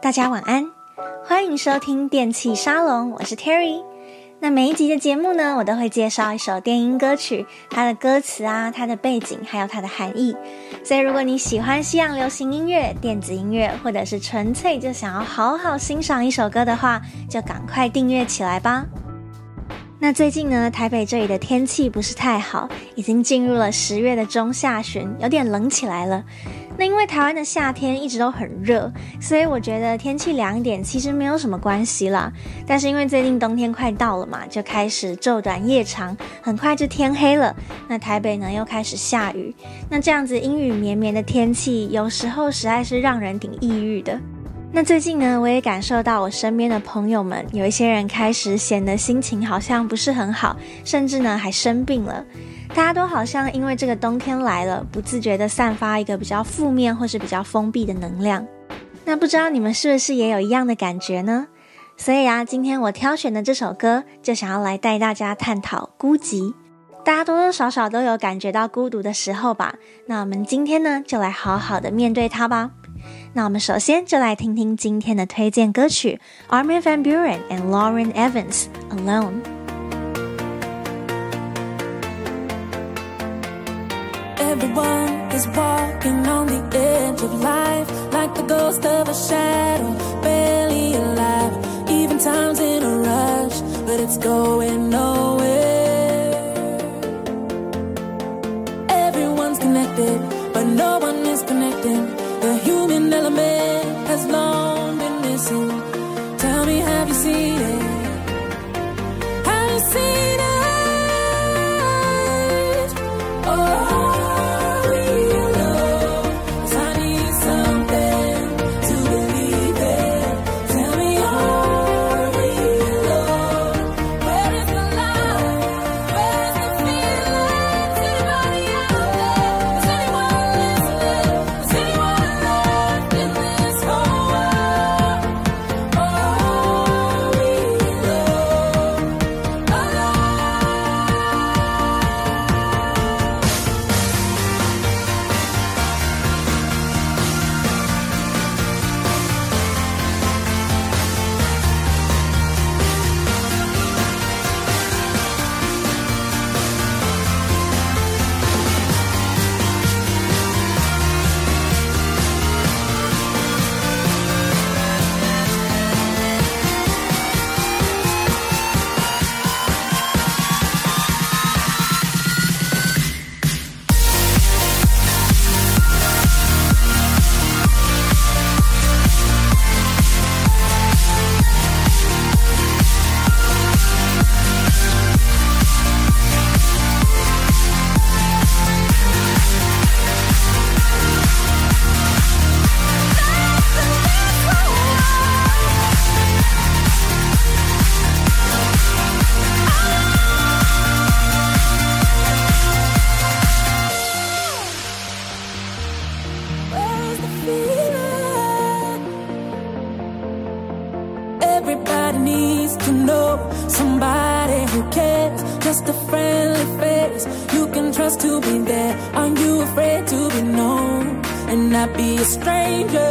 大家晚安，欢迎收听电器沙龙，我是 Terry。那每一集的节目呢，我都会介绍一首电音歌曲，它的歌词啊，它的背景，还有它的含义。所以如果你喜欢西洋流行音乐、电子音乐，或者是纯粹就想要好好欣赏一首歌的话，就赶快订阅起来吧。那最近呢，台北这里的天气不是太好，已经进入了十月的中下旬，有点冷起来了。那因为台湾的夏天一直都很热，所以我觉得天气凉一点其实没有什么关系啦。但是因为最近冬天快到了嘛，就开始昼短夜长，很快就天黑了。那台北呢又开始下雨，那这样子阴雨绵绵的天气，有时候实在是让人挺抑郁的。那最近呢，我也感受到我身边的朋友们有一些人开始显得心情好像不是很好，甚至呢还生病了。大家都好像因为这个冬天来了，不自觉地散发一个比较负面或是比较封闭的能量。那不知道你们是不是也有一样的感觉呢？所以啊，今天我挑选的这首歌就想要来带大家探讨孤寂。大家多多少少都有感觉到孤独的时候吧？那我们今天呢，就来好好的面对它吧。那我们首先就来听听今天的推荐歌曲：Armin van Buuren and Lauren Evans Alone。Everyone is walking on the edge of life, like the ghost of a shadow, barely alive. Even time's in a rush, but it's going nowhere. a stranger.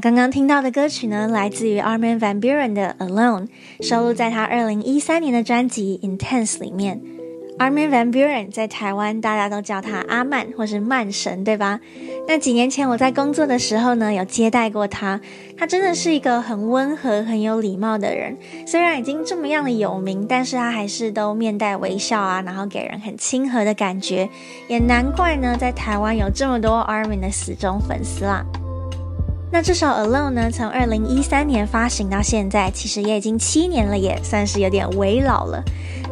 刚刚听到的歌曲呢，来自于 Armin van Buren 的《Alone》，收录在他二零一三年的专辑《Intense》里面。Armin van Buren 在台湾大家都叫他阿曼或是曼神，对吧？那几年前我在工作的时候呢，有接待过他。他真的是一个很温和、很有礼貌的人。虽然已经这么样的有名，但是他还是都面带微笑啊，然后给人很亲和的感觉。也难怪呢，在台湾有这么多 Armin 的死忠粉丝啦。那这首《Alone》呢，从二零一三年发行到现在，其实也已经七年了，也算是有点微老了。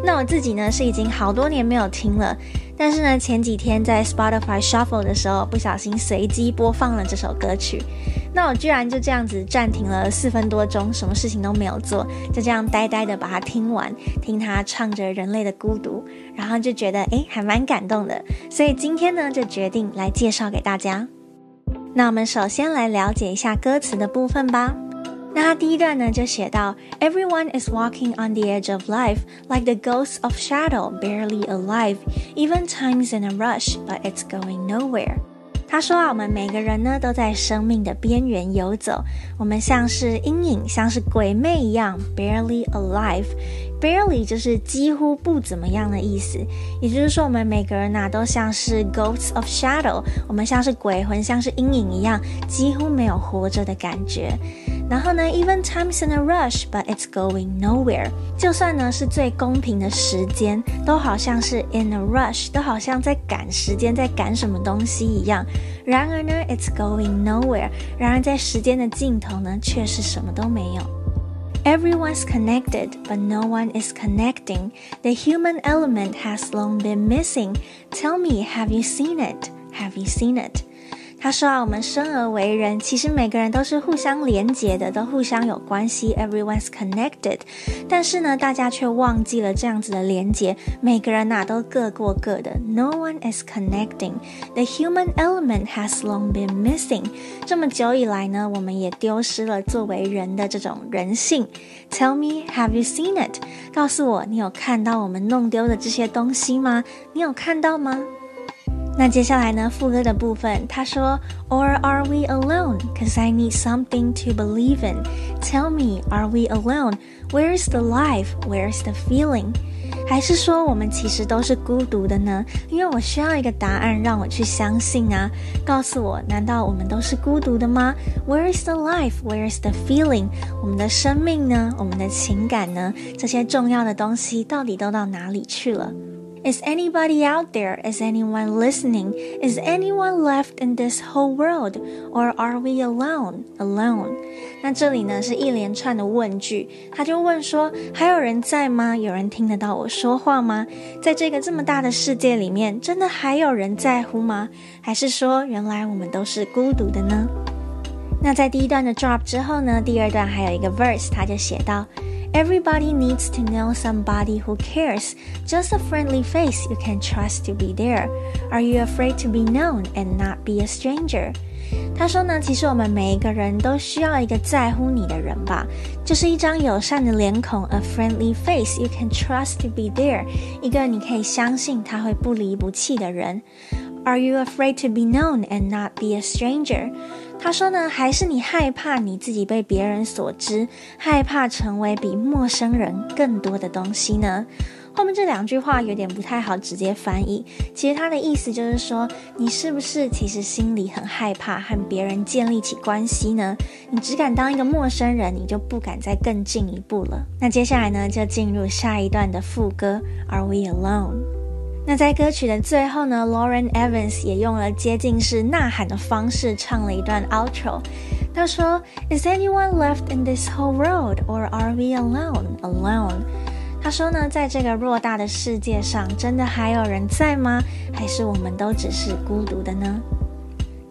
那我自己呢，是已经好多年没有听了，但是呢，前几天在 Spotify Shuffle 的时候，不小心随机播放了这首歌曲。那我居然就这样子暂停了四分多钟，什么事情都没有做，就这样呆呆的把它听完，听他唱着人类的孤独，然后就觉得诶，还蛮感动的。所以今天呢，就决定来介绍给大家。那我们首先来了解一下歌词的部分吧。那它第一段呢，就写到：Everyone is walking on the edge of life, like the ghosts of shadow, barely alive. Even time's in a rush, but it's going nowhere. 他说啊，我们每个人呢都在生命的边缘游走，我们像是阴影，像是鬼魅一样，barely alive。 Barely 就是几乎不怎么样的意思，也就是说，我们每个人呐、都像是 ghosts of shadow，我们像是鬼魂，像是阴影一样，几乎没有活着的感觉。然后呢，even time's in a rush，but it's going nowhere。就算呢是最公平的时间，都好像是 in a rush，都好像在赶时间，在赶什么东西一样。然而呢，it's going nowhere。然而在时间的尽头呢，却是什么都没有。Everyone's connected, but no one is connecting. The human element has long been missing. Tell me, have you seen it? Have you seen it? 他说啊，我们生而为人，其实每个人都是互相连结的，都互相有关系。Everyone's connected，但是呢，大家却忘记了这样子的连结。每个人呐、都各过各的。No one is connecting. The human element has long been missing。这么久以来呢，我们也丢失了作为人的这种人性。Tell me, have you seen it？告诉我，你有看到我们弄丢的这些东西吗？你有看到吗？那接下来呢，副歌的部分，他说，Or are we alone? Cause I need something to believe in. Tell me, are we alone? Where's the life? Where's the feeling? 还是说我们其实都是孤独的呢？因为我需要一个答案让我去相信啊！告诉我，难道我们都是孤独的吗？Where is the life? Where is the feeling? 我们的生命呢？我们的情感呢？这些重要的东西到底都到哪里去了？Is anybody out there? Is anyone listening? Is anyone left in this whole world? Or are we alone? Alone? 那这里呢是一连串的问句，他就问说：还有人在吗？有人听得到我说话吗？在这个这么大的世界里面，真的还有人在乎吗？还是说，原来我们都是孤独的呢？那在第一段的 drop 之后呢，第二段还有一个 verse，他就写到。Everybody needs to know somebody who cares. Just a friendly face you can trust to be there. Are you afraid to be known and not be a stranger? 他说呢，其实我们每一个人都需要一个在乎你的人吧，就是一张友善的脸孔，a friendly face you can trust to be there，一个你可以相信他会不离不弃的人。Are you afraid to be known and not be a stranger? 他说呢，还是你害怕你自己被别人所知，害怕成为比陌生人更多的东西呢？后面这两句话有点不太好直接翻译。其实他的意思就是说，你是不是其实心里很害怕和别人建立起关系呢？你只敢当一个陌生人，你就不敢再更进一步了。那接下来呢，就进入下一段的副歌，Are we alone？那在歌曲的最后呢，Lauren Evans 也用了接近是呐喊的方式唱了一段 outro。他说：“Is anyone left in this whole world, or are we alone? Alone？” 他说呢，在这个偌大的世界上，真的还有人在吗？还是我们都只是孤独的呢？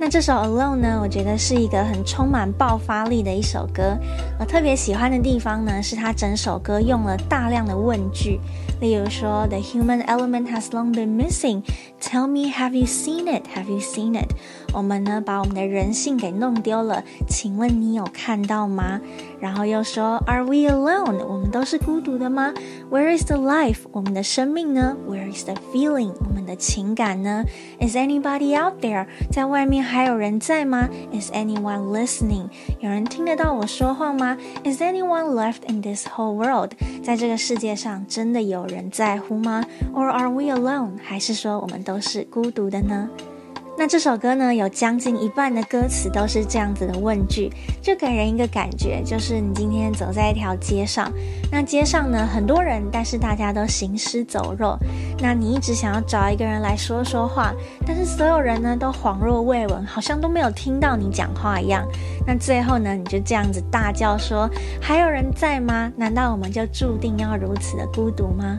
那这首《Alone》呢，我觉得是一个很充满爆发力的一首歌。我特别喜欢的地方呢，是它整首歌用了大量的问句，例如说：“The human element has long been missing. Tell me, have you seen it? Have you seen it?” 我们呢把我们的人性给弄丢了。请问你有看到吗？然后又说，Are we alone？我们都是孤独的吗？Where is the life？我们的生命呢？Where is the feeling？我们的情感呢？Is anybody out there？在外面还有人在吗？Is anyone listening？有人听得到我说话吗？Is anyone left in this whole world？在这个世界上真的有人在乎吗？Or are we alone？还是说我们都是孤独的呢？那这首歌呢，有将近一半的歌词都是这样子的问句，就给人一个感觉，就是你今天走在一条街上，那街上呢很多人，但是大家都行尸走肉，那你一直想要找一个人来说说话，但是所有人呢都恍若未闻，好像都没有听到你讲话一样。那最后呢，你就这样子大叫说：“还有人在吗？难道我们就注定要如此的孤独吗？”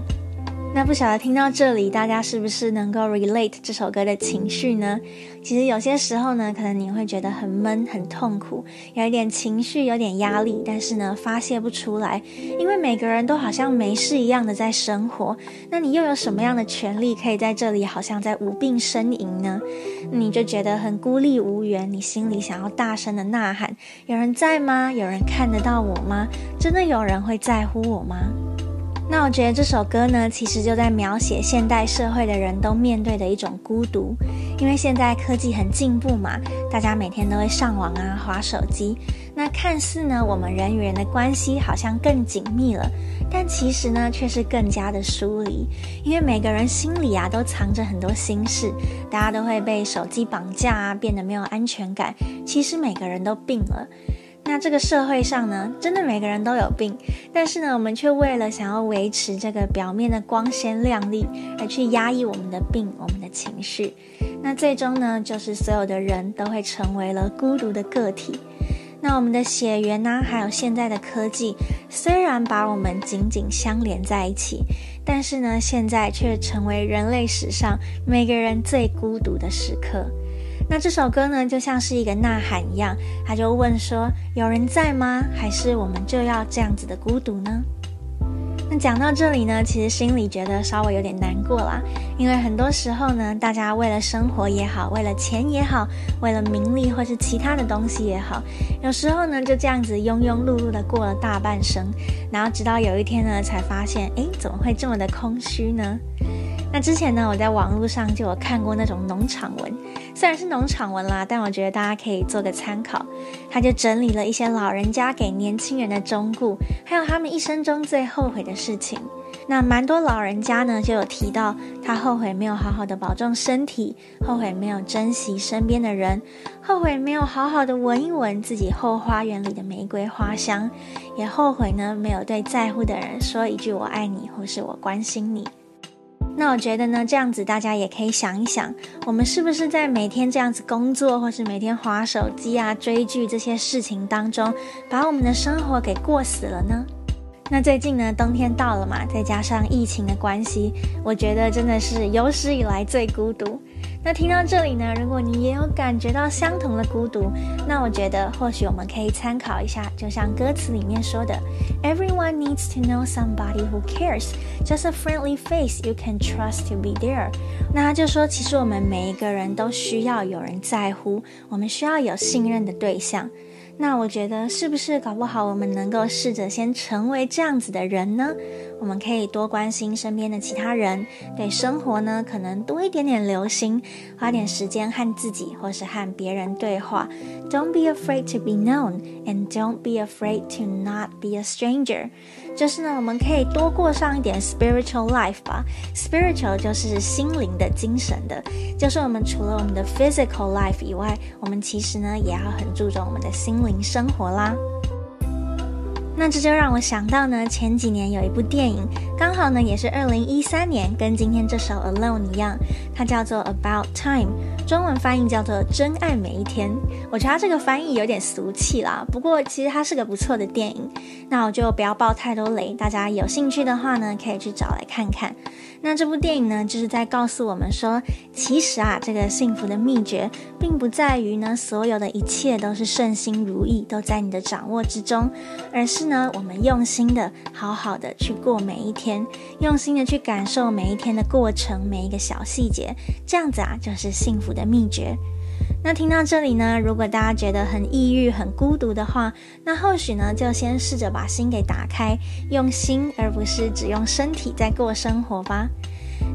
那不晓得听到这里，大家是不是能够 relate 这首歌的情绪呢？其实有些时候呢，可能你会觉得很闷、很痛苦，有一点情绪、有点压力，但是呢，发泄不出来，因为每个人都好像没事一样的在生活。那你又有什么样的权利可以在这里好像在无病呻吟呢？你就觉得很孤立无援，你心里想要大声的呐喊：有人在吗？有人看得到我吗？真的有人会在乎我吗？那我觉得这首歌呢，其实就在描写现代社会的人都面对的一种孤独。因为现在科技很进步嘛，大家每天都会上网啊、滑手机。那看似呢，我们人与人的关系好像更紧密了，但其实呢，却是更加的疏离。因为每个人心里啊，都藏着很多心事，大家都会被手机绑架啊，变得没有安全感。其实每个人都病了。那这个社会上呢，真的每个人都有病，但是呢，我们却为了想要维持这个表面的光鲜亮丽，而去压抑我们的病、我们的情绪。那最终呢，就是所有的人都会成为了孤独的个体。那我们的血缘呢，还有现在的科技，虽然把我们紧紧相连在一起，但是呢，现在却成为人类史上每个人最孤独的时刻。那这首歌呢，就像是一个呐喊一样，他就问说：“有人在吗？还是我们就要这样子的孤独呢？”那讲到这里呢，其实心里觉得稍微有点难过啦，因为很多时候呢，大家为了生活也好，为了钱也好，为了名利或是其他的东西也好，有时候呢，就这样子庸庸碌碌的过了大半生，然后直到有一天呢，才发现，诶，怎么会这么的空虚呢？那之前呢，我在网络上就有看过那种农场文，虽然是农场文啦，但我觉得大家可以做个参考。他就整理了一些老人家给年轻人的忠告，还有他们一生中最后悔的事情。那蛮多老人家呢，就有提到他后悔没有好好的保重身体，后悔没有珍惜身边的人，后悔没有好好的闻一闻自己后花园里的玫瑰花香，也后悔呢没有对在乎的人说一句我爱你，或是我关心你。那我觉得呢，这样子大家也可以想一想，我们是不是在每天这样子工作，或是每天划手机啊、追剧这些事情当中，把我们的生活给过死了呢？那最近呢，冬天到了嘛，再加上疫情的关系，我觉得真的是有史以来最孤独。那听到这里呢，如果你也有感觉到相同的孤独，那我觉得或许我们可以参考一下，就像歌词里面说的，Everyone needs to know somebody who cares, just a friendly face you can trust to be there。那他就说，其实我们每一个人都需要有人在乎，我们需要有信任的对象。那我觉得是不是搞不好我们能够试着先成为这样子的人呢？我们可以多关心身边的其他人，对生活呢可能多一点点留心，花点时间和自己或是和别人对话。Don't be afraid to be known, and don't be afraid to not be a stranger. 就是呢，我们可以多过上一点 spiritual life 吧。Spiritual 就是心灵的、精神的，就是我们除了我们的 physical life 以外，我们其实呢也要很注重我们的心灵生活啦。那这就让我想到呢，前几年有一部电影，刚好呢也是二零一三年，跟今天这首 Alone 一样，它叫做 About Time，中文翻译叫做真爱每一天。我觉得它这个翻译有点俗气啦，不过其实它是个不错的电影。那我就不要爆太多雷，大家有兴趣的话呢，可以去找来看看。那这部电影呢，就是在告诉我们说，其实啊，这个幸福的秘诀，并不在于呢，所有的一切都是顺心如意，都在你的掌握之中，而是呢，我们用心的、好好的去过每一天，天用心的去感受每一天的过程，每一个小细节，这样子啊，就是幸福的秘诀。那听到这里呢，如果大家觉得很抑郁、很孤独的话，那或许呢，就先试着把心给打开，用心而不是只用身体在过生活吧。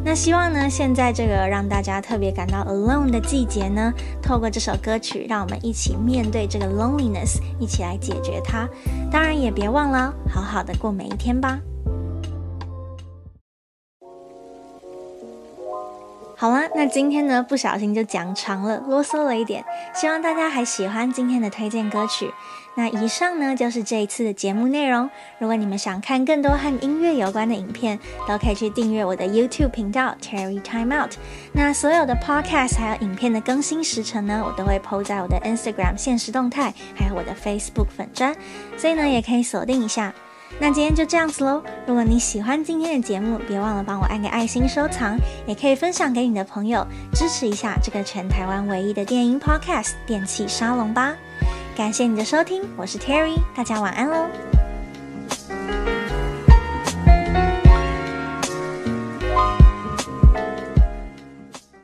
那希望呢，现在这个让大家特别感到 alone 的季节呢，透过这首歌曲，让我们一起面对这个 loneliness，一起来解决它。当然也别忘了，好好的过每一天吧。那今天呢，不小心就讲长了，啰嗦了一点，希望大家还喜欢今天的推荐歌曲。那以上呢，就是这一次的节目内容。如果你们想看更多和音乐有关的影片，都可以去订阅我的 YouTube 频道 Terry Time Out。那所有的 Podcast 还有影片的更新时程呢，我都会 po 在我的 Instagram 现实动态，还有我的 Facebook 粉砖，所以呢，也可以锁定一下。那今天就这样子喽。如果你喜欢今天的节目，别忘了帮我按个爱心收藏，也可以分享给你的朋友，支持一下这个全台湾唯一的电音 Podcast 电器沙龙吧。感谢你的收听，我是 Terry，大家晚安喽。